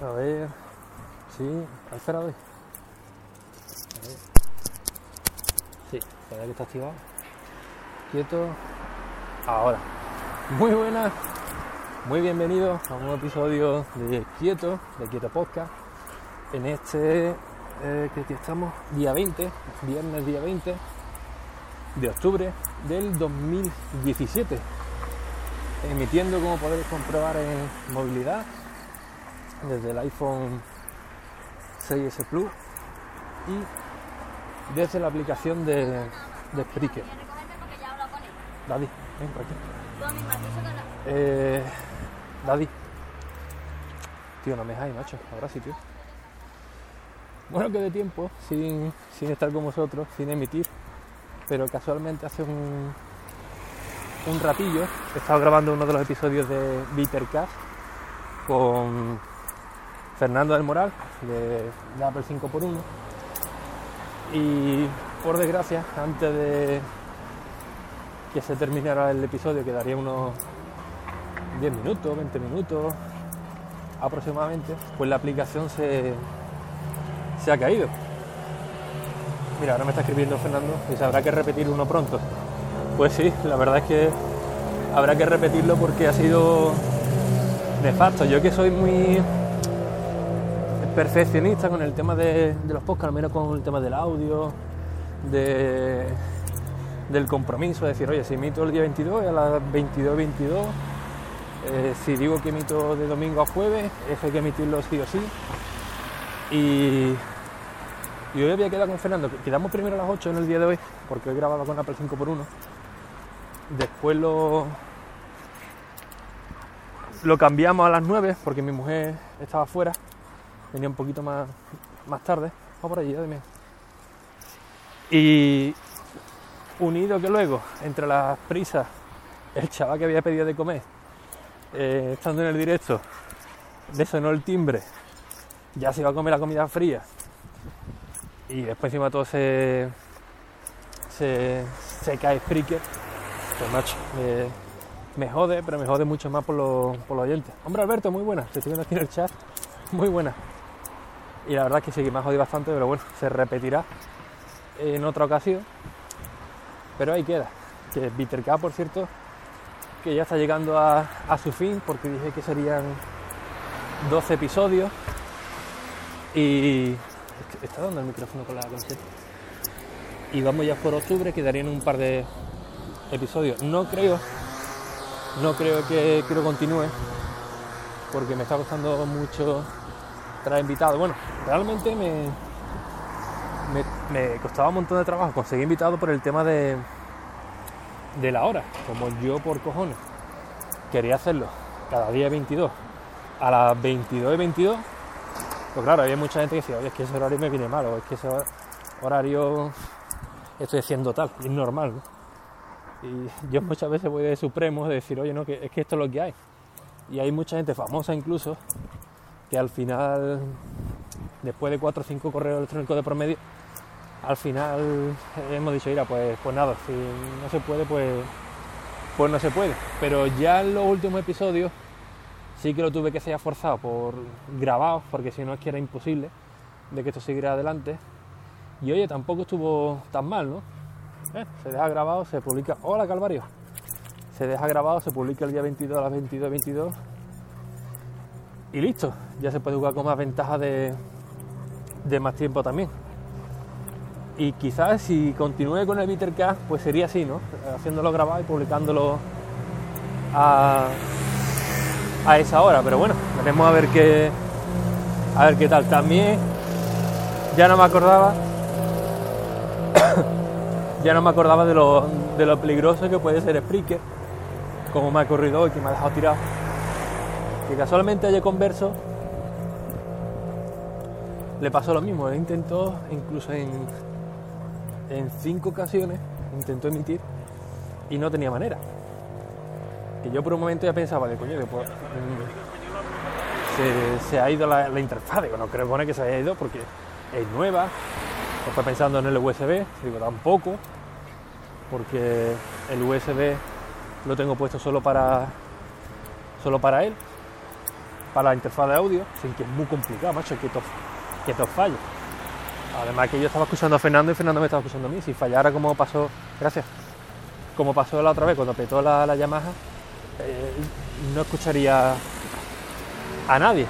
A ver. Sí, espera, hoy. Sí, todavía que está activado. Quieto. Ahora. Muy buenas. Muy bienvenidos a un nuevo episodio de Quieto, de Quieto Podcast. En este eh, que estamos, día 20, viernes día 20 de octubre del 2017. Emitiendo, como podéis comprobar, en movilidad desde el iPhone 6S Plus y desde la aplicación de, de Spreaker. Daddy, ven por aquí. Eh, Daddy. Tío, no me dejáis, macho. Ahora sí, tío. Bueno, que de tiempo, sin, sin estar con vosotros, sin emitir, pero casualmente hace un, un ratillo he estado grabando uno de los episodios de Bittercast con Fernando del Moral de, Apple 5x1 y por desgracia antes de que se terminara el episodio quedaría unos 10 minutos, 20 minutos aproximadamente pues la aplicación se, se ha caído. Mira ahora me está escribiendo Fernando y habrá que repetir uno pronto. Pues sí, la verdad es que habrá que repetirlo porque ha sido nefasto. Yo que soy muy perfeccionista con el tema de, de los podcasts, al menos con el tema del audio, de, del compromiso, es decir, oye, si emito el día 22 a las 22.22, 22, eh, si digo que emito de domingo a jueves, eso hay que emitirlo sí o sí. Y, y hoy había quedado con Fernando, quedamos primero a las 8 en el día de hoy, porque hoy grababa con Apple 5x1. Después lo, lo cambiamos a las 9 porque mi mujer estaba fuera venía un poquito más, más tarde, va por allí, dime. Y unido que luego, entre las prisas, el chaval que había pedido de comer, eh, estando en el directo, le sonó el timbre, ya se iba a comer la comida fría, y después encima todo se, se, se cae Spreaker, pues macho, eh, me jode, pero me jode mucho más por los, por los oyentes. Hombre Alberto, muy buena, te estoy viendo aquí en el chat, muy buena y la verdad es que sí que me ha jodido bastante, pero bueno, se repetirá en otra ocasión. Pero ahí queda. Que Bittercap, por cierto, que ya está llegando a, su fin, porque dije que serían 12 episodios. Y. ¿Está dando el micrófono con la camiseta? Y vamos ya por octubre, quedarían un par de episodios. No creo, no creo que, que continúe, porque me está costando mucho traer invitado. Bueno, realmente me, me, costaba un montón de trabajo conseguir invitado por el tema de, de la hora. Como yo por cojones quería hacerlo cada día 22 a las 22 y 22, pues claro, había mucha gente que decía, oye, es que ese horario me viene mal, o es que ese horario estoy haciendo tal, es normal. ¿no? Y yo muchas veces voy de supremo de decir, oye, no, que es que esto es lo que hay. Y hay mucha gente famosa incluso que al final, después de cuatro o cinco correos electrónicos de promedio, al final hemos dicho, mira, pues, pues nada, si no se puede, pues, pues no se puede. Pero ya en los últimos episodios sí que lo tuve que ser forzado por grabados, porque si no es que era imposible de que esto siguiera adelante. Y oye, tampoco estuvo tan mal, ¿no? Eh, se deja grabado, se publica. Hola Calvario. Se deja grabado, se publica el día 22 a las 22, 22 y listo, ya se puede jugar con más ventaja de, de más tiempo también. Y quizás si continúe con el Bittercast, pues sería así, ¿no? Haciéndolo grabado y publicándolo a, a esa hora. Pero bueno, veremos a ver qué a ver qué tal. También ya no me acordaba ya no me acordaba de lo, de lo peligroso que puede ser Spreaker, como me ha corrido hoy, que me ha dejado tirado que casualmente ayer converso le pasó lo mismo. Él intentó, incluso en, en cinco ocasiones, intentó emitir y no tenía manera. Que yo por un momento ya pensaba, de coño, pues, se, se, ha ido la, interfaz. Digo, no creo poner que se haya ido porque es nueva. Está pensando en el USB, digo, tampoco, porque el USB lo tengo puesto solo para solo para él, para la interfaz de audio, sin que es muy complicado, macho, que esto, que falle. Además que yo estaba escuchando a Fernando y Fernando me estaba escuchando a mí. Si fallara como pasó, gracias, como pasó la otra vez cuando petó la, la Yamaha, eh, no escucharía a nadie.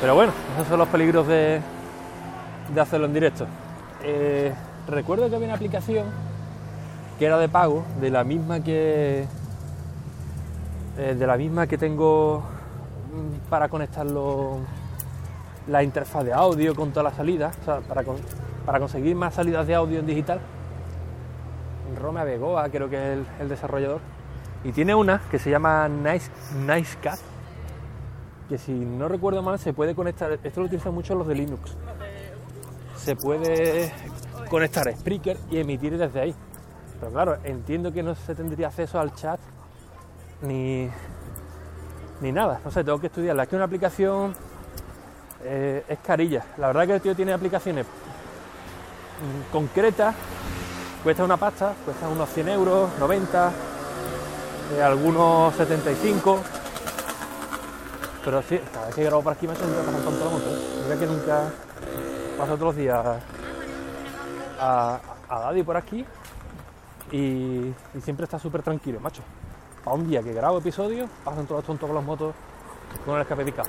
Pero bueno, esos son los peligros de, de hacerlo en directo. Eh, recuerdo que había una aplicación que era de pago, de la misma que eh, de la misma que tengo para conectarlo la interfaz de audio con todas las salidas, para, para conseguir más salidas de audio en digital. Rome Begoa creo que es el, el, desarrollador. Y tiene una que se llama Nice, NiceCat, que si no recuerdo mal se puede conectar, esto lo utilizan mucho los de Linux, se puede conectar a Spreaker y emitir desde ahí. Pero claro, entiendo que no se tendría acceso al chat ni, ni nada. No sé, tengo que estudiarla. Es que una aplicación eh, es carilla. La verdad que el tío tiene aplicaciones concretas, cuesta una pasta, cuesta unos 100 euros, 90, eh, algunos 75. Pero sí, cada vez que grabo por aquí me ha hecho un toda la moto. Mira que nunca paso los días a, a Daddy por aquí y, y siempre está súper tranquilo, macho. Para un día que grabo episodios, pasan todos tontos con las motos con el escape picado.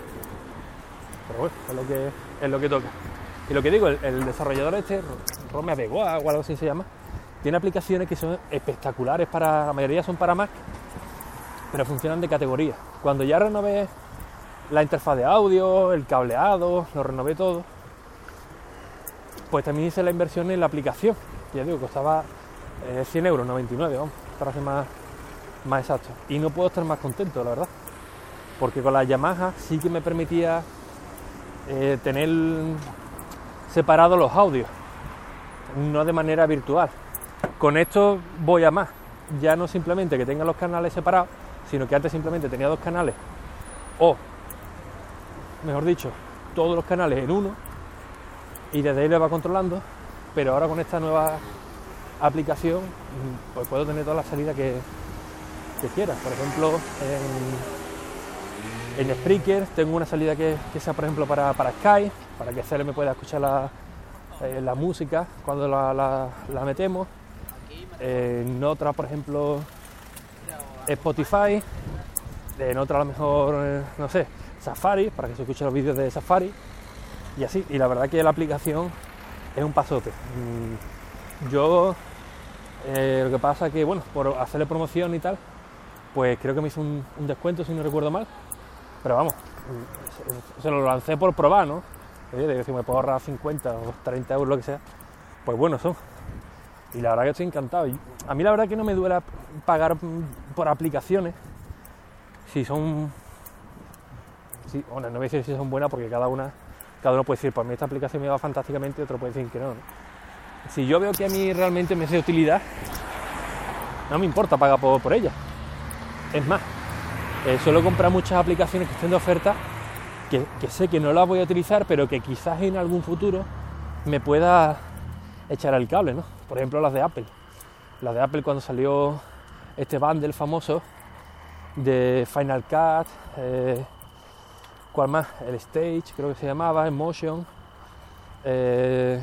Pero bueno, es lo que, es lo que toca. Y lo que digo, el, desarrollador este, Rome Begoa o algo así se llama, tiene aplicaciones que son espectaculares para, la mayoría son para Mac, pero funcionan de categoría. Cuando ya renové la interfaz de audio, el cableado, lo renové todo, pues también hice la inversión en la aplicación. Ya digo, costaba eh, 100 euros, 99, vamos, para ser más, más exacto. Y no puedo estar más contento, la verdad. Porque con la Yamaha sí que me permitía eh, tener separados los audios, no de manera virtual. Con esto voy a más. Ya no simplemente que tenga los canales separados, sino que antes simplemente tenía dos canales, o, mejor dicho, todos los canales en uno, y desde ahí le va controlando, pero ahora con esta nueva aplicación pues puedo tener toda la salida que, que quiera. Por ejemplo, en, en Spreaker tengo una salida que, sea, por ejemplo, para, para Skype, para que Cele me pueda escuchar la, eh, la música cuando la, la, metemos. en otra, por ejemplo, Spotify. En otra, a lo mejor, eh, no sé, Safari, para que se escuchen los vídeos de Safari. Y así. Y la verdad que la aplicación es un pasote. Yo eh, lo que pasa es que, bueno, por hacerle promoción y tal, pues creo que me hizo un, descuento, si no recuerdo mal. Pero vamos, se, lo lancé por probar, ¿no? De si me puedo ahorrar 50 o 30 euros, lo que sea, pues bueno son. Y la verdad que estoy encantado. A mí la verdad que no me duele pagar por aplicaciones si son... Si, bueno, no voy a decir si son buenas porque cada una cada uno puede decir, por mí esta aplicación me va fantásticamente y otro puede decir que no, no. Si yo veo que a mí realmente me hace utilidad, no me importa pagar por, por ella. Es más, eh, suelo comprar muchas aplicaciones que estén de oferta que, que, sé que no las voy a utilizar, pero que quizás en algún futuro me pueda echar al cable, ¿no? Por ejemplo, las de Apple. Las de Apple cuando salió este bundle famoso de Final Cut, eh, ¿cuál más? El Stage, creo que se llamaba, Emotion. Eh,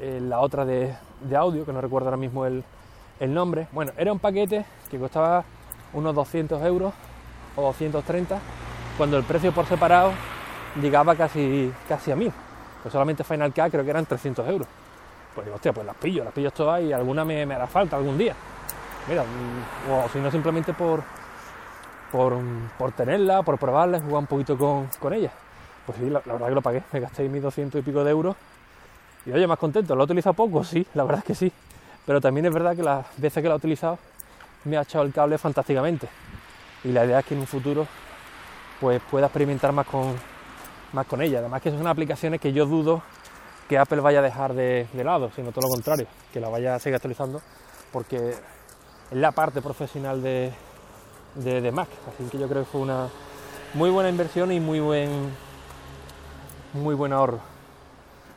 eh, la otra de, de, audio, que no recuerdo ahora mismo el, el, nombre. Bueno, era un paquete que costaba unos 200 euros o 230, cuando el precio por separado llegaba casi, casi a 1000. Pues solamente Final Cut creo que eran 300 euros. Pues digo, hostia, pues las pillo, las pillo todas y alguna me, me hará falta algún día. Mira, o si no simplemente por, por, por, tenerla, por probarla, jugar un poquito con, con ella. Pues sí, la, la, verdad que lo pagué, me gasté mis 200 y pico de euros y oye, más contento. ¿Lo he utilizado poco? Sí, la verdad es que sí. Pero también es verdad que las veces que lo he utilizado me ha echado el cable fantásticamente. y la idea es que en un futuro pues pueda experimentar más con, más con ella. Además que son aplicaciones que yo dudo que Apple vaya a dejar de, lado, sino todo lo contrario, que la vaya a seguir actualizando porque es la parte profesional de, de, Mac. Así que yo creo que fue una muy buena inversión y muy buen muy buen ahorro.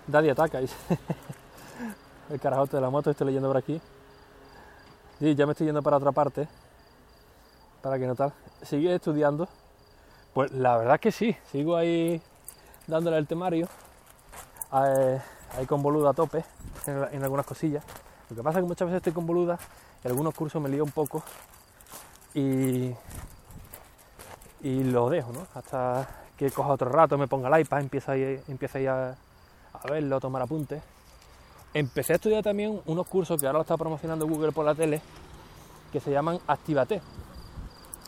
Daddy ataca, el carajote de la moto, estoy leyendo por aquí. Y ya me estoy yendo para otra parte, para que no tal. ¿Sigue estudiando? Pues la verdad es que sí, sigo ahí dándole el temario, ahí con boluda a tope en, algunas cosillas. Lo que pasa es que muchas veces estoy con boluda y algunos cursos me lío un poco y, y lo dejo, ¿no? Hasta que coja otro rato, me ponga el iPad, empieza ahí a, a verlo, a tomar apuntes. Empecé a estudiar también unos cursos que ahora lo está promocionando Google por la tele, que se llaman Activate.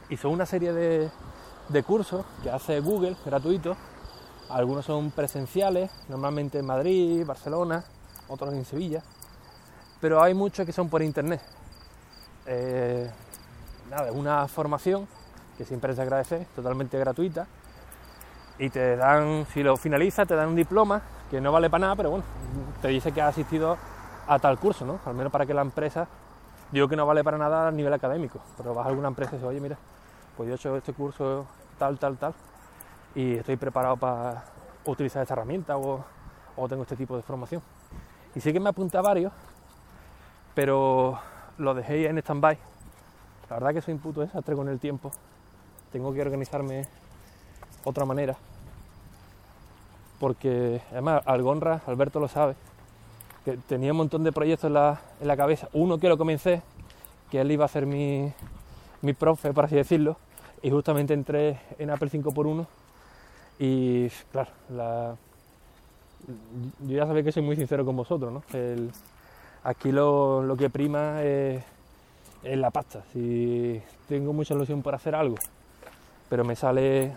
Y son una serie de, de cursos que hace Google gratuitos. Algunos son presenciales, normalmente en Madrid, Barcelona, otros en Sevilla. Pero hay muchos que son por internet. Eh, nada, es una formación que siempre se agradece, totalmente gratuita. Y te dan, si lo finalizas, te dan un diploma que no vale para nada, pero bueno, te dice que has asistido a tal curso, ¿no? Al menos para que la empresa, digo que no vale para nada a nivel académico, pero vas a alguna empresa y dices, oye, mira, pues yo he hecho este curso tal, tal, tal, y estoy preparado para utilizar esta herramienta o, tengo este tipo de formación. Y sí que me apunté a varios, pero lo dejé en stand-by. La verdad que soy un puto desastre con el tiempo. Tengo que organizarme otra manera. Porque además Algonra, Alberto lo sabe, que tenía un montón de proyectos en la, en la cabeza. Uno que lo comencé, que él iba a ser mi, mi profe, por así decirlo, y justamente entré en Apple 5x1 y claro, yo ya sabéis que soy muy sincero con vosotros, ¿no? aquí lo, que prima es, la pasta. Si tengo mucha ilusión por hacer algo, pero me sale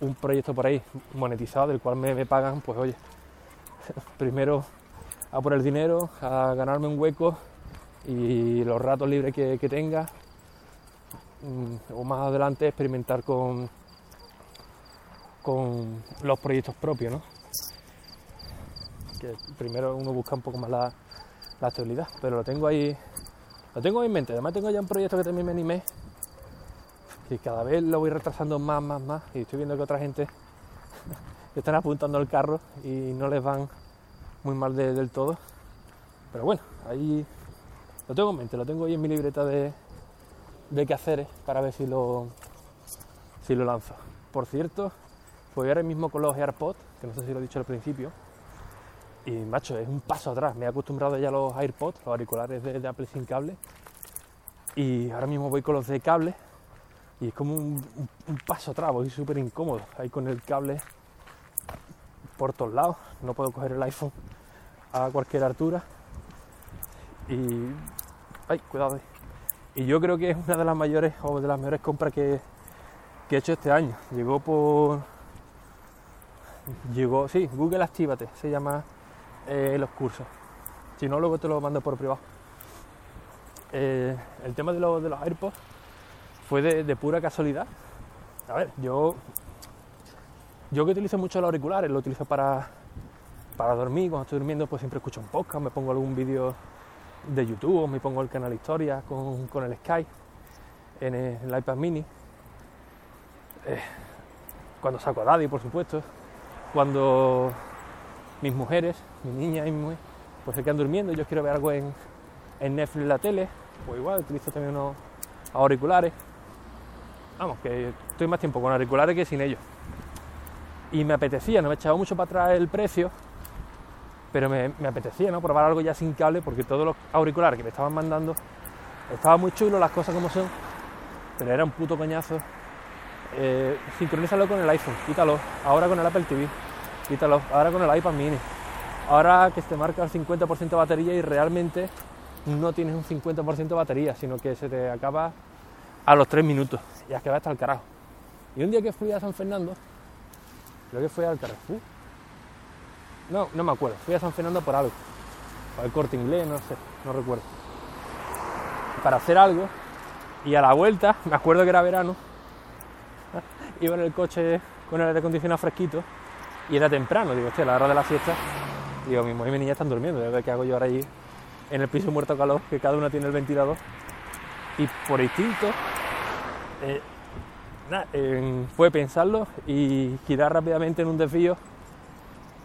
un proyecto por ahí monetizado del cual me, pagan, pues oye, primero a por el dinero, a ganarme un hueco y los ratos libres que tenga, Mm, o más adelante experimentar con, con los proyectos propios, ¿no? Que primero uno busca un poco más la, la estabilidad, pero lo tengo ahí, lo tengo en mente. Además tengo ya un proyecto que también me animé y cada vez lo voy retrasando más, más, más y estoy viendo que otra gente están apuntando al carro y no les van muy mal del todo. Pero bueno, ahí lo tengo en mente, lo tengo ahí en mi libreta de, de qué hacer para ver si lo, si lo lanzo. Por cierto, voy ahora mismo con los AirPods, que no sé si lo he dicho al principio, y macho, es un paso atrás. Me he acostumbrado ya a los AirPods, los auriculares de, Apple sin cable, y ahora mismo voy con los de cable, y es como un, paso atrás, voy súper incómodo, ahí con el cable por todos lados, no puedo coger el iPhone a cualquier altura, y... ¡Ay, cuidado! Y yo creo que es una de las mayores o de las mejores compras que, he hecho este año. Llegó por. Llegó, sí, Google Actívate, se llama eh, los cursos. Si no, luego te lo mando por privado. Eh, el tema de, de, los AirPods fue de, pura casualidad. A ver, yo. Yo que utilizo mucho los auriculares, lo utilizo para, para dormir. Cuando estoy durmiendo, pues siempre escucho un podcast, me pongo algún vídeo de YouTube, me pongo el canal Historia con, el Sky en el, iPad mini. Eh, cuando saco a Daddy, por supuesto. Cuando mis mujeres, mi niña y mi mujer, pues se quedan durmiendo y yo quiero ver algo en, en Netflix la tele, pues igual utilizo también unos auriculares. Vamos, que estoy más tiempo con auriculares que sin ellos. Y me apetecía, no me echaba mucho para atrás el precio, pero me, apetecía ¿no? probar algo ya sin cable porque todos los auriculares que me estaban mandando estaban muy chulos, las cosas como son, pero era un puto coñazo. Eh, sincronízalo con el iPhone, quítalo, ahora con el Apple TV, quítalo, ahora con el iPad mini, ahora que te marca el 50% de batería y realmente no tienes un 50% de batería, sino que se te acaba a los 3 minutos y es que va hasta el carajo. Y un día que fui a San Fernando, creo que fui al Carrefour, no, no me acuerdo. Fui a San Fernando por algo. Por el corte inglés, no sé, no recuerdo. Para hacer algo. Y a la vuelta, me acuerdo que era verano, iba en el coche con el aire acondicionado fresquito y era temprano, digo, hostia, a la hora de la siesta, digo, mi mujer y mi niña están durmiendo, digo, ¿qué hago yo ahora allí en el piso muerto calor, que cada una tiene el ventilador? Y por instinto, eh, fue pensarlo y girar rápidamente en un desvío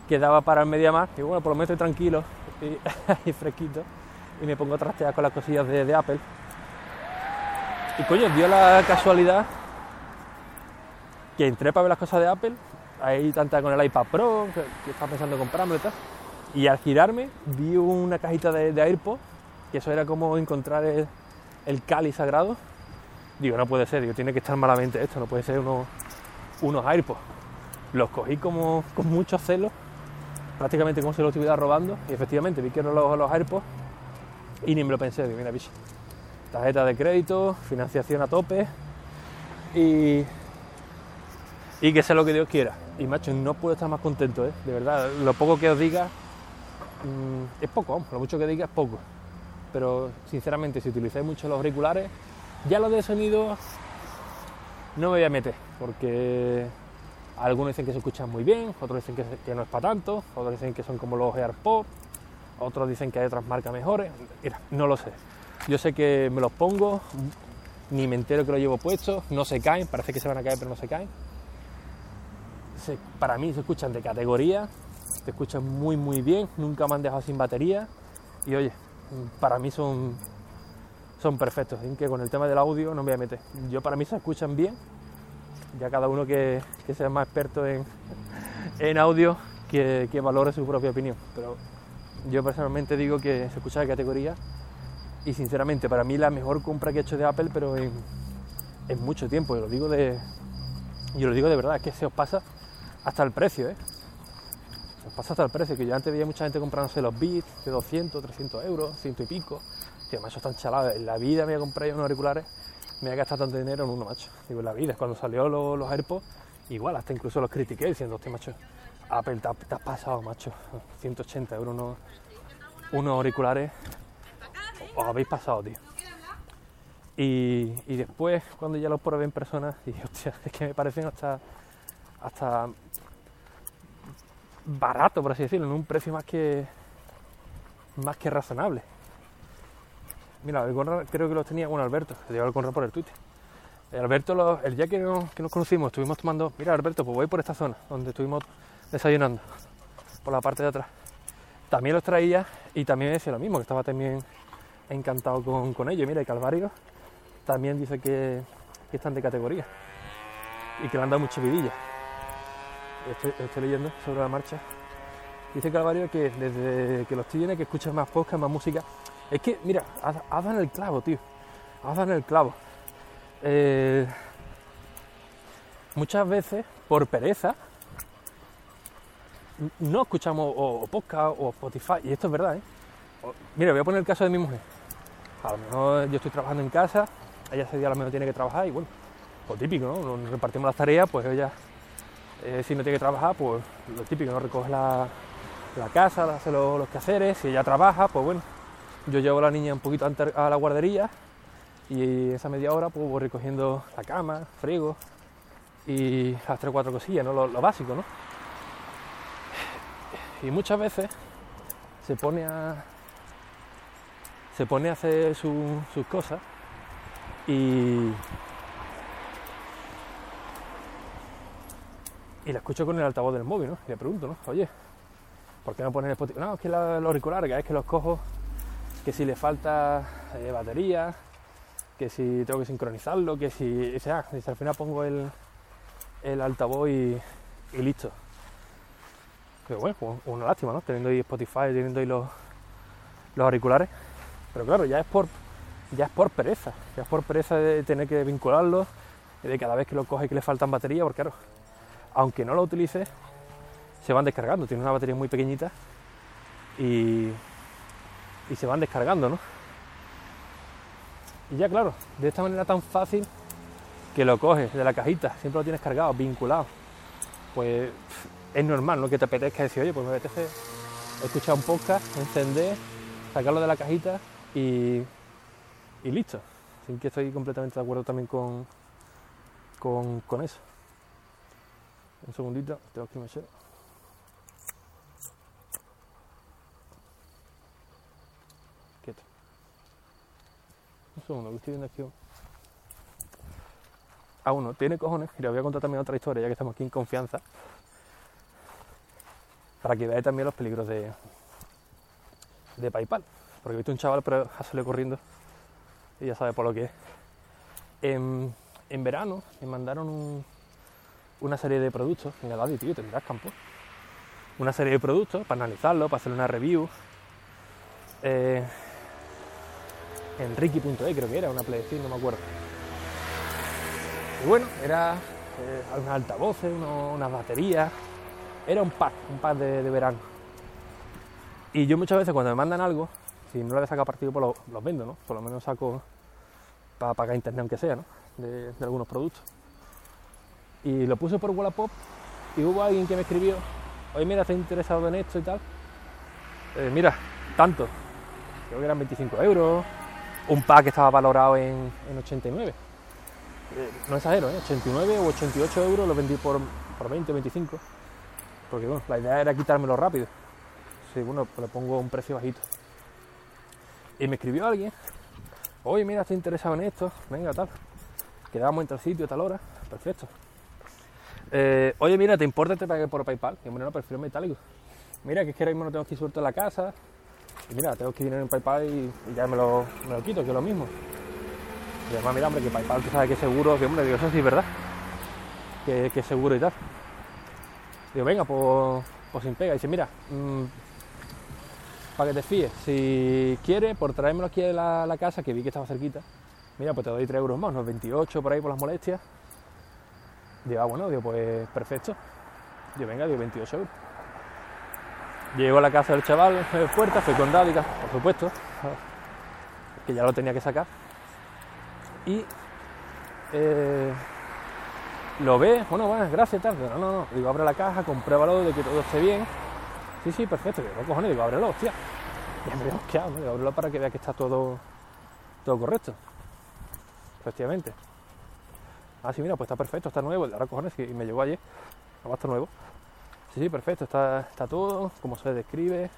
que daba para media más, y bueno, por lo menos estoy tranquilo y, fresquito, y me pongo a trastear con las cosillas de, Apple. Y coño, dio la casualidad que entré para ver las cosas de Apple, ahí tanta con el iPad Pro, que, estaba pensando en comprarme y al girarme vi una cajita de, de AirPods, que eso era como encontrar el, el cáliz sagrado. Digo, no puede ser, digo, tiene que estar malamente esto, no puede ser unos, unos AirPods. Los cogí como con mucho celo, prácticamente como si los estuviera robando, y efectivamente vi que eran los, los AirPods, y ni me lo pensé, digo, mira, bicho, tarjeta de crédito, financiación a tope, y, y que sea lo que Dios quiera. Y macho, no puedo estar más contento, ¿eh? de verdad. Lo poco que os diga mm, es poco, lo mucho que diga es poco. Pero sinceramente, si utilizáis mucho los auriculares, ya los de sonido no me voy a meter, porque algunos dicen que se escuchan muy bien, otros dicen que, no es para tanto, otros dicen que son como los AirPods, otros dicen que hay otras marcas mejores. Mira, no lo sé. Yo sé que me los pongo, ni me entero que los llevo puestos, no se caen, parece que se van a caer, pero no se caen para mí se escuchan de categoría, se escuchan muy muy bien, nunca me han dejado sin batería y oye, para mí son, son perfectos, en que con el tema del audio no me voy a meter. Yo para mí se escuchan bien, ya cada uno que, que sea más experto en, en audio que, que, valore su propia opinión, pero yo personalmente digo que se escucha de categoría y sinceramente para mí la mejor compra que he hecho de Apple, pero en, mucho tiempo, yo lo digo de, yo lo digo de verdad, es que se os pasa hasta el precio, ¿eh? Nos pasa hasta el precio, que yo antes veía mucha gente comprándose los Beats de 200, 300 euros, ciento y pico. Tío, macho, están chalados. En la vida me voy a comprar unos auriculares, me voy a gastar tanto dinero en uno, macho. Digo, en la vida, cuando salió los, los AirPods, igual, hasta incluso los critiqué diciendo, hostia, macho, Apple, te, te has pasado, macho. 180 euros unos, unos auriculares, os habéis pasado, tío. Y, y, después, cuando ya los probé en persona, dije, hostia, es que me parecen hasta, hasta barato, por así decirlo, en un precio más que más que razonable. Mira, el Conrad creo que los tenía, bueno, Alberto, que llevaba el Conrad por el Twitter. El Alberto, el día que nos, conocimos, estuvimos tomando, mira Alberto, pues voy por esta zona, donde estuvimos desayunando, por la parte de atrás. También los traía y también me decía lo mismo, que estaba también encantado con, con ellos. Mira, el Calvario también dice que, que están de categoría y que le han dado mucha vidilla. Estoy, estoy, leyendo sobre la marcha. Dice Calvario que desde que los tiene, que escuchas más podcast, más música. Es que, mira, has, dado en el clavo, tío. Has dado en el clavo. Eh, muchas veces, por pereza, no escuchamos o, podcast o Spotify. Y esto es verdad, ¿eh? Mira, voy a poner el caso de mi mujer. A lo mejor yo estoy trabajando en casa, ella ese día a lo mejor tiene que trabajar y bueno, lo típico, ¿no? Nos repartimos las tareas, pues ella, eh, si no tiene que trabajar, pues lo típico, ¿no? Recoge la, la casa, hace los, los, quehaceres, si ella trabaja, pues bueno, yo llevo a la niña un poquito antes a la guardería y esa media hora pues voy recogiendo la cama, frigo y las tres o cuatro cosillas, ¿no? Lo, básico, ¿no? Y muchas veces se pone a se pone a hacer su, sus cosas y y la escucho con el altavoz del móvil, ¿no? Y le pregunto, ¿no? Oye, ¿por qué no pones Spotify? No, es que la, los auriculares, es que los cojo, que si le falta eh, batería, que si tengo que sincronizarlo, que si, o sea, si al final pongo el, el altavoz y, listo. Pero bueno, pues una lástima, ¿no? Teniendo ahí Spotify, teniendo ahí los, los auriculares. Pero claro, ya es por ya es por pereza, ya es por pereza de tener que vincularlos, de cada vez que lo coge que le faltan batería, porque claro, aunque no lo utilices, se van descargando. Tiene una batería muy pequeñita y, y se van descargando, ¿no? Y ya claro, de esta manera tan fácil que lo coges de la cajita, siempre lo tienes cargado, vinculado. Pues es normal, ¿no? Que te apetezca decir, oye, pues me apetece escuchar un podcast, encender, sacarlo de la cajita y, y listo. Así que estoy completamente de acuerdo también con, con, con eso. Un segundito, tengo que mechero. Un segundo, que estoy viendo aquí. un- Ah, uno, tiene cojones, y les voy a contar también otra historia, ya que estamos aquí en confianza. Para que veáis también los peligros de, de PayPal. Porque he visto un chaval, pero ha salido corriendo y ya sabe por lo que es. En, verano me mandaron un- una serie de productos. Venga, Daddy, tío, tendrás campo. Una serie de productos para analizarlo, para hacer una review. Eh, en Ricky.e creo que era, una Playstation, no me acuerdo. Y bueno, era eh, unos altavoces, unas baterías. Era un pack, un pack de, verano. Y yo muchas veces cuando me mandan algo, si no le saco partido, pues lo- los vendo, ¿no? Por lo menos saco para pagar internet aunque sea, ¿no? De, algunos productos. Y lo puse por Wallapop y hubo alguien que me escribió, oye mira, estoy interesado en esto y tal. Eh, mira, tanto. Creo que eran 25 euros. Un pack que estaba valorado en, en 89. Eh, no exagero, ¿eh? 89 o 88 euros lo vendí por, por 20, 25. Porque bueno, la idea era quitármelo rápido. Sí, bueno, pues le pongo un precio bajito. Y me escribió alguien, oye, mira, estoy interesado en esto, venga, tal. Quedamos en tal sitio, tal hora, perfecto. Eh, oye, mira, ¿te importa que te pague por PayPal? Y bueno, no, prefiero metálico. Mira, que es que ahora mismo no tengo aquí suelto en la casa. Y mira, tengo que dinero en PayPal y, y ya me lo, me lo quito, que es lo mismo. Y además, mira, hombre, que PayPal, tú sabes que es seguro, que hombre, digo, eso sí es verdad. Que, que es seguro y tal. Digo, venga, pues, pues sin pega. dice, mira, mm, para que te fíes, si quieres, por traérmelo aquí a la, la casa, que vi que estaba cerquita, mira, pues te doy 3 euros más, unos 28 por ahí por las molestias. Digo, ah, bueno, digo, pues perfecto. Digo, venga, digo, 28 euros. Llego a la casa del chaval, de puerta, fui con Dádica, por supuesto, que ya lo tenía que sacar. Y eh, lo ve, bueno, bueno, gracias. Digo, no, no, no. Digo, abre la caja, compruébalo de que todo esté bien. Sí, sí, perfecto. Digo, cojones, digo, ábrelo, hostia. Y me digo, ábrelo para que vea que está todo, todo correcto. Efectivamente. Ah, sí, mira, pues está perfecto, está nuevo. Ahora cojones, y me llegó ayer. No está nuevo. Sí, perfecto, está, está todo, como se describe.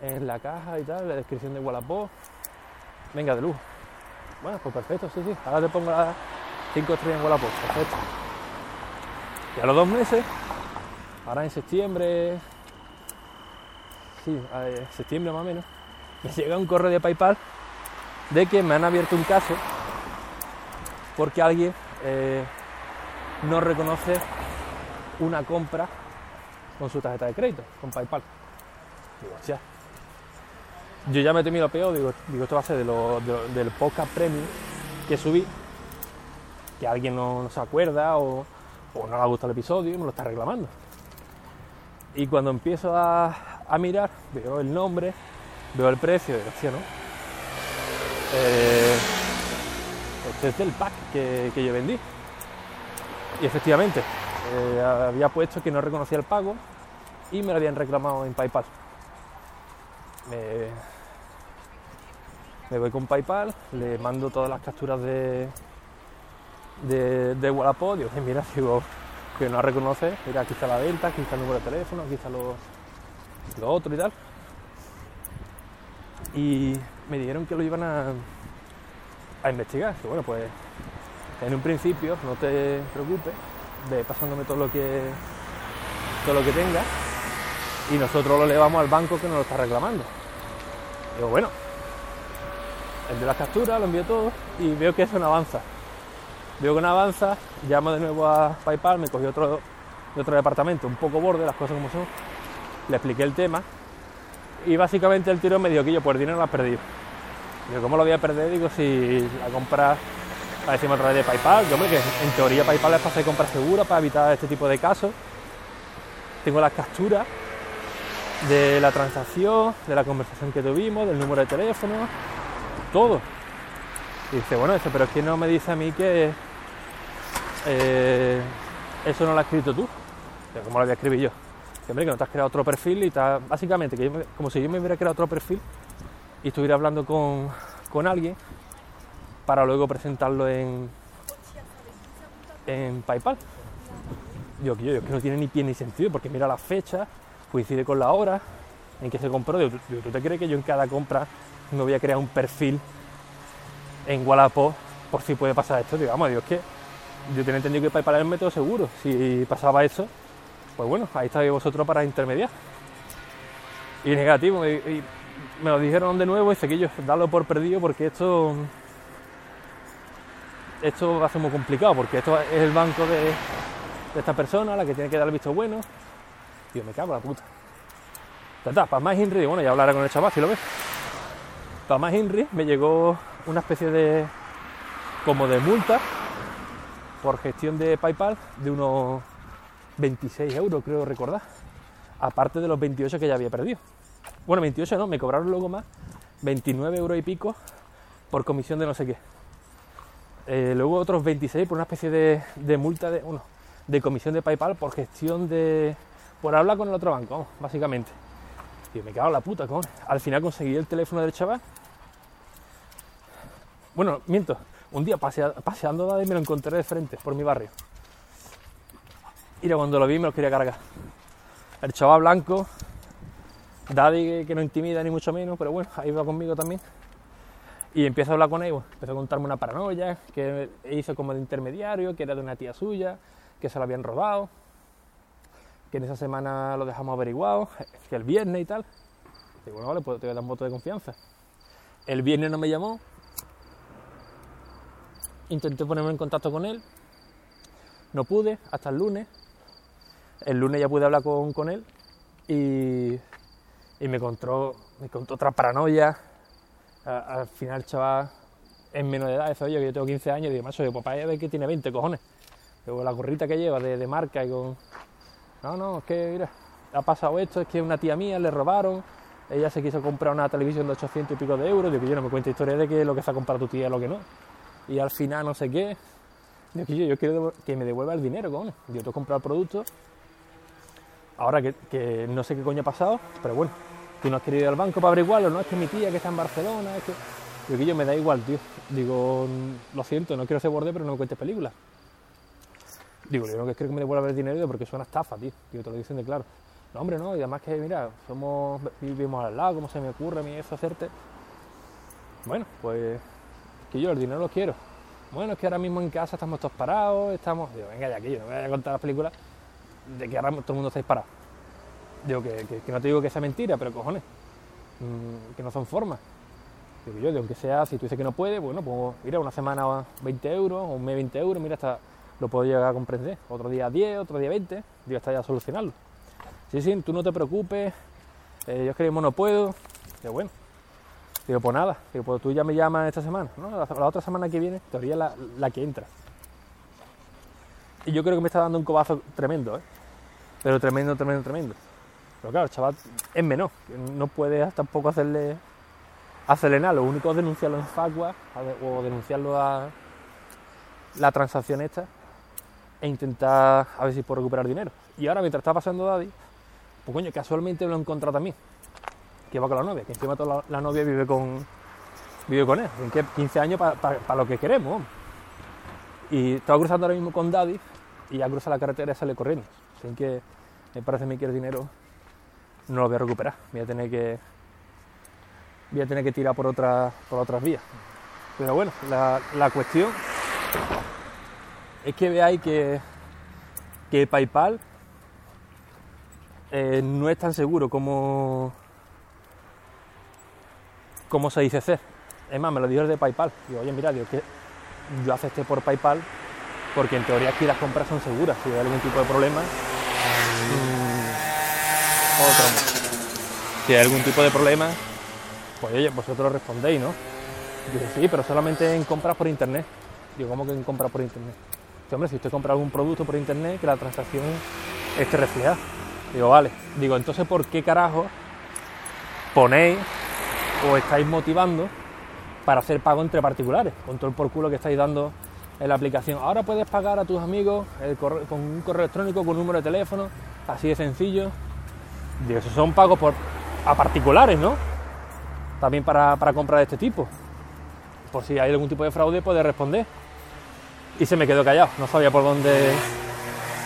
En la caja y tal, la descripción de Wallapop. Venga, de lujo. Bueno, pues perfecto, sí, sí. Ahora te pongo las 5 estrellas en Wallapop, perfecto. Y a los dos meses, ahora en septiembre, sí, septiembre más o menos, me llega un correo de PayPal de que me han abierto un caso porque alguien eh, no reconoce una compra con su tarjeta de crédito, con PayPal. Digo, hostia. Yo ya me he temido peor, digo, digo, esto va a ser de lo- de lo- del podcast premium que subí, que alguien no, no se acuerda o, o no le ha gustado el episodio y me lo está reclamando. Y cuando empiezo a, a mirar, veo el nombre, veo el precio, digo, hostia, ¿no? Eh, este es del pack que, que yo vendí. Y efectivamente, eh, había puesto que no reconocía el pago y me lo habían reclamado en PayPal. Me, voy con PayPal, le mando todas las capturas de, de, de Wallapop, digo, "Eh, mira, digo, que no reconoce, mira, aquí está la venta, aquí está el número de teléfono, aquí está lo, lo otro y tal. Y me dijeron que lo iban a, a investigar. Que bueno, pues en un principio no te preocupes, ve pasándome todo lo que todo lo que tenga y nosotros lo llevamos al banco que nos lo está reclamando. Digo, bueno, envío las capturas, lo envío todo y veo que eso no avanza. Veo que no avanza, llamo de nuevo a PayPal, me cogí otro de otro departamento, un poco borde, las cosas como son, le expliqué el tema y básicamente el tiro me dijo que yo por el dinero lo has perdido. Digo, ¿cómo lo voy a perder? Digo, si la compra la decimos a través de PayPal, yo, hombre, que en teoría PayPal es para hacer compra segura, para evitar este tipo de casos. Tengo las capturas de la transacción, de la conversación que tuvimos, del número de teléfono, todo. Y dice, bueno, dice, pero es que no me dice a mí que eh, eso no lo has escrito tú. Digo, ¿Cómo lo voy a escribir yo? Que, hombre, que no te has creado otro perfil y tal. Básicamente, que yo como si yo me hubiera creado otro perfil y estuviera hablando con, con alguien para luego presentarlo en, en PayPal. Digo, que yo, es que no tiene ni pie ni sentido, porque mira la fecha, coincide con la hora en que se compró. Digo, ¿tú, te crees que yo en cada compra me voy a crear un perfil en Wallapop por si puede pasar esto? Digamos, digo, es que yo tenía entendido que PayPal era el método seguro. Si pasaba eso, pues bueno, ahí estáis vosotros para intermediar. Y negativo, y, me lo dijeron de nuevo y yo darlo por perdido porque esto esto va a ser muy complicado porque esto es el banco de, esta persona la que tiene que dar el visto bueno. Digo, me cago en la puta. Tata, para más Henry, bueno, ya hablaré con el chaval si lo ves. Para más Henry me llegó una especie de como de multa por gestión de PayPal de unos 26 euros, creo recordar. Aparte de los 28 que ya había perdido. Bueno, 28 no, me cobraron luego más, 29 euros y pico por comisión de no sé qué. Eh, luego otros 26 por una especie de, multa de, bueno, de comisión de PayPal por gestión de. por hablar con el otro banco, básicamente. Y me cago en la puta, con. Al final conseguí el teléfono del chaval. Bueno, miento, un día pasea- paseando me lo encontré de frente por mi barrio. Y cuando lo vi me lo quería cargar. El chaval blanco, Daddy que no intimida ni mucho menos, pero bueno, ahí va conmigo también. Y empiezo a hablar con bueno, empezó a contarme una paranoia, que hizo como de intermediario, que era de una tía suya, que se lo habían robado, que en esa semana lo dejamos averiguado, que el viernes y tal. Y bueno, vale, pues te voy a dar un voto de confianza. El viernes no me llamó, intenté ponerme en contacto con él, no pude, hasta el lunes. El lunes ya pude hablar con, con él y, y me contó, me contó otra paranoia. Al final, el chaval es menor de edad, dice, oye, que yo tengo 15 años, y digo, macho, yo papá ve que tiene 20, cojones. Digo, la gorrita que lleva de, marca y con... No, no, es que, mira, ha pasado esto, es que una tía mía le robaron, ella se quiso comprar una televisión de 800 y pico de euros, digo, yo no me cuento historia de que lo que se ha comprado tu tía es lo que no. Y al final no sé qué. Digo, yo, quiero que me devuelva el dinero, cojones. Yo te he comprado el producto, ahora que, que no sé qué coño ha pasado, pero bueno, tú no has querido ir al banco para averiguarlo, no es que mi tía que está en Barcelona, es que... Digo, yo me da igual, tío. Digo, "Mm, lo siento, no quiero ser borde, pero no me cuentes películas. Digo, yo no que creo que me devuelva el dinero porque es una estafa, tío. Digo, te lo dicen de claro. No, hombre, no, y además que, mira, somos, vivimos al lado, ¿cómo se me ocurre a mí eso hacerte? Bueno, pues que yo el dinero lo quiero. Bueno, es que ahora mismo en casa estamos todos parados, estamos... Digo, venga ya, que yo no voy a contar las películas de que ahora todo el mundo estáis parados. Digo, que, que- que no te digo que sea mentira, pero cojones, mm, que no son formas. Digo yo, de aunque sea, si tú dices que no puedes, bueno, pues mira, una semana 20 euros, un mes 20 euros, mira, hasta lo puedo llegar a comprender. Otro día 10, otro día 20, digo, hasta ya solucionarlo. Sí, sí, tú no te preocupes, eh, yo es que no puedo. Digo, bueno, digo, pues nada, digo, pues tú ya me llamas esta semana, ¿no? La, la otra semana que viene, teoría la, la que entra. Y yo creo que me está dando un cobazo tremendo, ¿eh? Pero tremendo, tremendo, tremendo. Pero claro, el chaval es menor, no puedes tampoco hacerle hacerle nada, lo único es denunciarlo en Facua o denunciarlo a la transacción esta e intentar a ver si puedo recuperar dinero. Y ahora mientras está pasando Daddy, pues coño, casualmente lo he encontrado también, que va con la novia, que encima toda la, novia vive con vive con él, en que 15 años para lo que queremos. Y estaba cruzando ahora mismo con Daddy y ya cruza la carretera y sale corriendo. Así que me parece a mí que el dinero no lo voy a recuperar, voy a tener que voy a tener que tirar por, otra, por otras vías. Pero bueno, la, la cuestión es que veáis que, que PayPal eh, no es tan seguro como, como se dice ser. Es más, me lo dijo el de PayPal. Digo, oye, mira, digo, que yo acepté por PayPal porque en teoría aquí las compras son seguras. Si hay algún tipo de problema, otro. Si hay algún tipo de problema, pues oye, vosotros respondéis, ¿no? Dice, sí, pero solamente en compras por internet. Digo, ¿cómo que en compras por internet? Dice, hombre, si usted compra algún producto por internet, que la transacción esté reflejada. Digo, vale. Digo, entonces, ¿por qué carajo ponéis o estáis motivando para hacer pago entre particulares? Con todo el por culo que estáis dando en la aplicación. Ahora puedes pagar a tus amigos con un correo electrónico, con un número de teléfono, así de sencillo. Digo, esos son pagos por, a particulares, ¿no? También para, para compras de este tipo. por si hay algún tipo de fraude, puede responder. Y se me quedó callado, no sabía por dónde,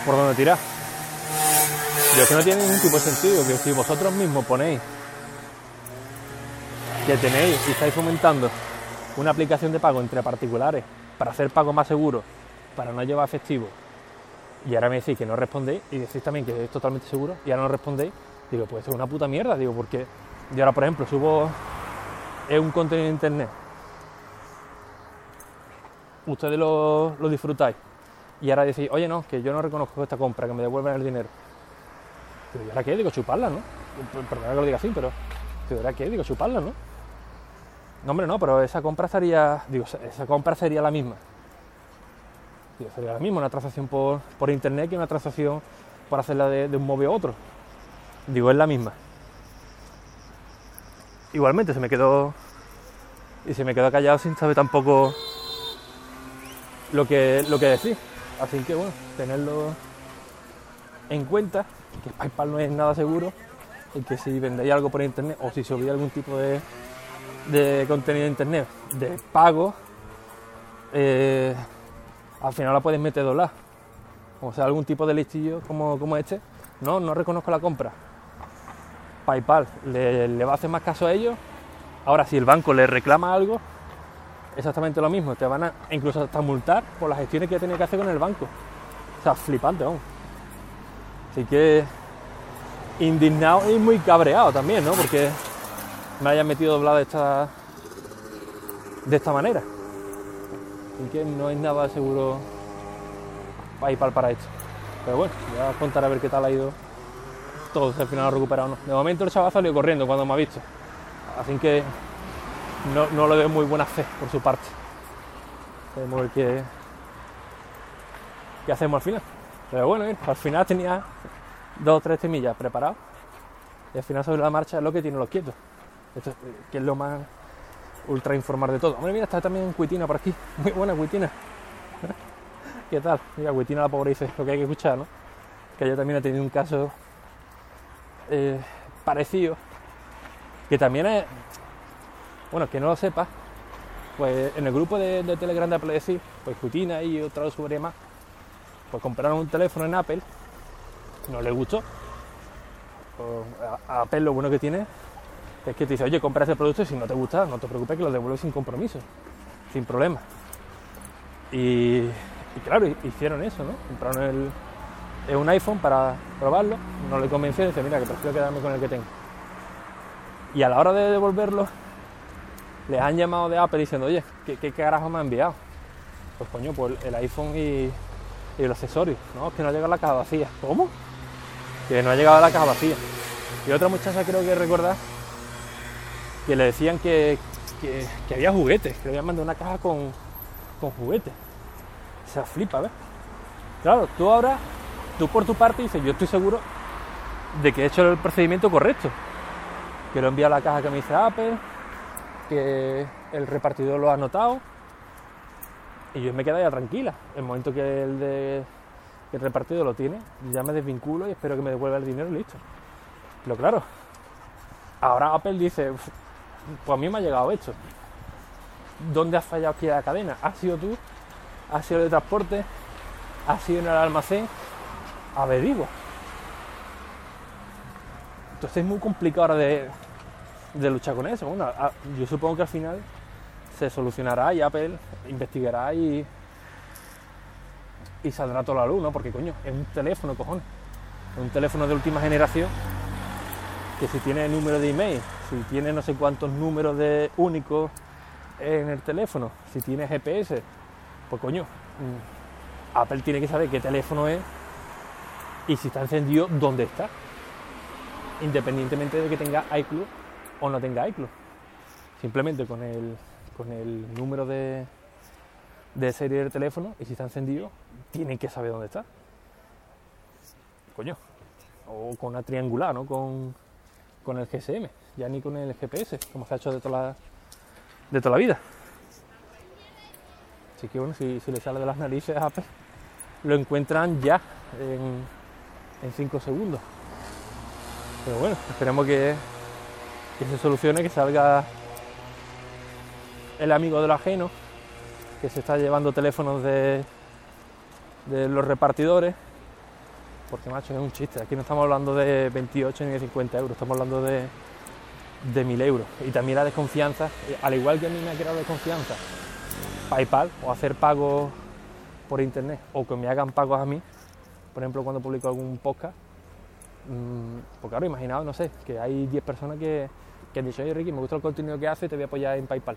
por dónde tirar. Yo que no tiene ningún tipo de sentido que si vosotros mismos ponéis que tenéis y estáis fomentando una aplicación de pago entre particulares para hacer pago más seguro, para no llevar efectivo, y ahora me decís que no respondéis y decís también que es totalmente seguro y ahora no respondéis, digo, pues es una puta mierda, digo, porque yo ahora, por ejemplo, subo un contenido en internet, ustedes lo, lo disfrutáis y ahora decís, oye, no, que yo no reconozco esta compra, que me devuelvan el dinero. Pero ¿y ahora qué? Digo, chuparla, ¿no? Perdón que lo diga así, pero ¿y ahora qué? Digo, chuparla, ¿no? No, hombre, no, pero esa compra sería, digo, esa compra sería la misma. Digo, sería la misma, una transacción por, por internet que una transacción por hacerla de, de un móvil a otro. Digo, es la misma. Igualmente se me quedó y se me quedó callado sin saber tampoco lo que, lo que decir. Así que bueno, tenerlo en cuenta, que PayPal no es nada seguro y que si vendéis algo por internet o si subís algún tipo de, de contenido de internet de pago, eh, al final la puedes meter dólar. O sea, algún tipo de listillo como, como este. No, no reconozco la compra. PayPal le, va a hacer más caso a ellos. Ahora, si el banco le reclama algo, exactamente lo mismo. Te van a incluso hasta multar por las gestiones que tenido que hacer con el banco. O sea, flipante, aún. Así que indignado y muy cabreado también, ¿no? Porque me hayan metido doblada de esta, de esta manera. Así que no es nada seguro PayPal para esto. Pero bueno, voy a contar a ver qué tal ha ido todo, si al final lo no. De momento el chaval salió corriendo cuando me ha visto. Así que no, no lo veo muy buena fe por su parte. Tenemos ver qué, hacemos al final. Pero bueno, mira, al final tenía dos o tres temillas preparadas. Y al final sobre la marcha es lo que tiene los quietos. Esto, que es lo más ultra informar de todo. Hombre, mira, está también Cuitina por aquí. Muy buena Cuitina. ¿Qué tal? Mira, Cuitina la pobre dice lo que hay que escuchar, ¿no? Que yo también he tenido un caso eh, parecido. Que también es. Bueno, que no lo sepa. Pues en el grupo de, Telegram de Apple decir, pues Cuitina y otra sobre más, pues compraron un teléfono en Apple, no le gustó. Pues Apple lo bueno que tiene es que te dice, oye, compra ese producto y si no te gusta, no te preocupes que lo devuelves sin compromiso, sin problema. Y claro, hicieron eso, ¿no? Compraron el, un iPhone para probarlo, no le convenció y dice, mira, que prefiero quedarme con el que tengo. Y a la hora de devolverlo, les han llamado de Apple diciendo, oye, ¿qué, qué carajo me ha enviado? Pues coño, pues el iPhone y, y el accesorio. No, es que no ha llegado la caja vacía. ¿Cómo? Que no ha llegado la caja vacía. Y otra muchacha creo que recordar que le decían que, que, había juguetes, que le habían mandado una caja con, con juguetes. Se flipa, ¿ves? Claro, tú ahora, tú por tu parte dices, yo estoy seguro de que he hecho el procedimiento correcto. Que lo envía a la caja que me dice Apple, que el repartidor lo ha anotado. Y yo me quedo ya tranquila. El momento que el, de, el repartidor lo tiene, ya me desvinculo y espero que me devuelva el dinero y listo. Pero claro, ahora Apple dice, pues a mí me ha llegado esto. ¿Dónde has fallado aquí la cadena? ¿Has sido tú? ¿Has sido de transporte? ¿Has sido en el almacén? Averigua. Entonces es muy complicado ahora de, de luchar con eso. Yo supongo que al final se solucionará y Apple investigará y, y saldrá toda la luz, ¿no? Porque coño, es un teléfono, cojones. Es un teléfono de última generación que si tiene número de email, si tiene no sé cuántos números de únicos en el teléfono, si tiene GPS, pues coño, Apple tiene que saber qué teléfono es y si está encendido, dónde está. Independientemente de que tenga iCloud o no tenga iCloud. Simplemente con el, con el número de, de serie del teléfono y si está encendido, tienen que saber dónde está. Coño. O con una triangular, ¿no? Con, con el GSM, ya ni con el GPS, como se ha hecho de toda la, de toda la vida. Así que bueno, si, si le sale de las narices a Apple, lo encuentran ya en 5 segundos. Pero bueno, esperemos que, se solucione, que salga el amigo de lo ajeno, que se está llevando teléfonos de, los repartidores, porque macho es un chiste, aquí no estamos hablando de 28 ni de 50 euros, estamos hablando de, de 1000 euros. Y también la desconfianza, al igual que a mí me ha creado desconfianza, PayPal o hacer pagos por internet o que me hagan pagos a mí, por ejemplo cuando publico algún podcast, mmm, porque ahora imaginaos, no sé, que hay 10 personas que, que han dicho, oye Ricky, me gusta el contenido que hace, te voy a apoyar en PayPal.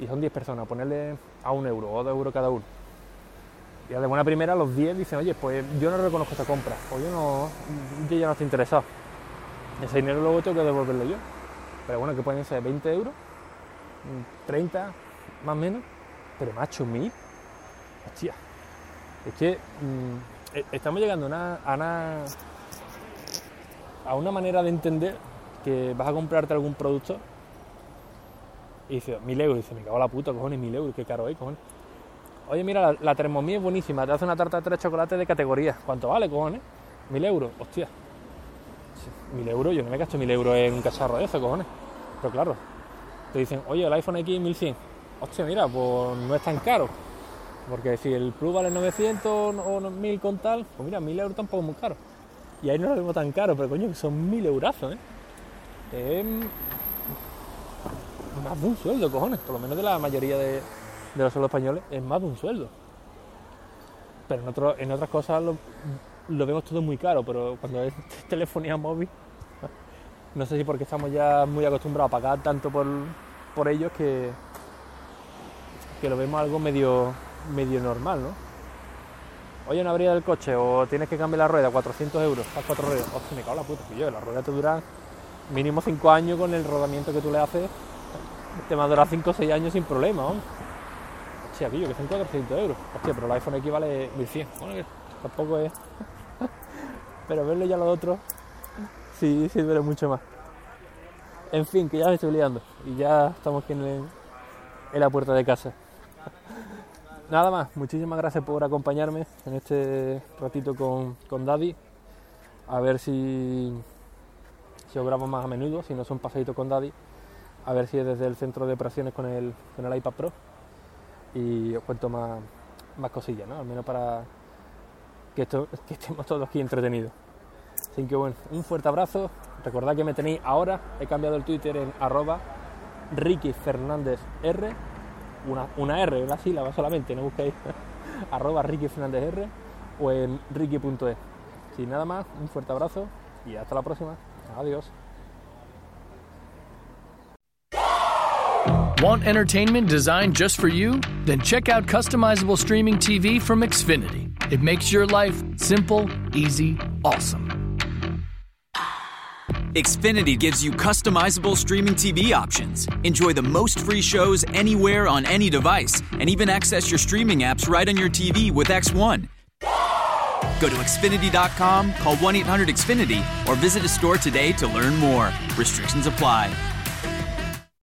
Y son 10 personas, ponerle a un euro o dos euros cada uno. Y de buena primera los 10 dicen, oye, pues yo no reconozco esta compra, o yo no, yo ya no estoy interesado. Ese dinero luego tengo que devolverlo yo. Pero bueno, que pueden ser 20 euros, 30 más o menos, pero macho, mil. Hostia, es que mmm, estamos llegando a una, a una, a una manera de entender que vas a comprarte algún producto y dices, mil euros, y dices, me cago en la puta, cojones, mil euros, qué caro es, cojones. Oye, mira, la, la Thermomix es buenísima, te hace una tarta de tres chocolates de categoría. ¿Cuánto vale, cojones? Mil euros, hostia. Mil euros, yo no me gasto mil euros en un cacharro de eso, cojones. Pero claro, te dicen, oye, el iPhone X 1100. Hostia, mira, pues no es tan caro. Porque si el Plus vale 900 o 1000 con tal, pues mira, 1000 euros tampoco es muy caro. Y ahí no lo vemos tan caro, pero coño, que son 1000 eurazos, ¿eh? Es más de un sueldo, cojones. Por lo menos de la mayoría de, los sueldos españoles, es más de un sueldo. Pero en, otras cosas lo, lo vemos todo muy caro, pero cuando es telefonía móvil, no sé si porque estamos ya muy acostumbrados a pagar tanto por, por ellos que, que lo vemos algo medio, medio normal, ¿no? Oye, no abría el coche o tienes que cambiar la rueda, 400 euros, las cuatro ruedas. Hostia, me cago en la puta, yo, la rueda te dura mínimo 5 años con el rodamiento que tú le haces, te va a durar 5 o 6 años sin problema, ¿no? Hostia, pillo, que son 400 euros. Hostia, pero el iPhone X vale 1100. Bueno, que tampoco es. pero verlo ya los otros, sí, sí duele mucho más. En fin, que ya me estoy liando y ya estamos aquí en la puerta de casa. Nada más, muchísimas gracias por acompañarme en este ratito con, con Daddy. A ver si, si más a menudo, si no son pasaditos con Daddy. A ver si es desde el centro de operaciones con el, con el iPad Pro. Y os cuento más, más cosillas, ¿no? Al menos para que, esto, que estemos todos aquí entretenidos. Así que bueno, un fuerte abrazo. Recordad que me tenéis ahora, he cambiado el Twitter en arroba Ricky Fernández R, una, una R, una sílaba solamente, no busquéis arroba Ricky Fernández R o en ricky.es. Sin nada más, un fuerte abrazo y hasta la próxima. Adiós. Want entertainment designed just for you? Then check out customizable streaming TV from Xfinity. It makes your life simple, easy, awesome. Xfinity gives you customizable streaming TV options. Enjoy the most free shows anywhere on any device, and even access your streaming apps right on your TV with X1. Go to Xfinity.com, call 1 800 Xfinity, or visit a store today to learn more. Restrictions apply.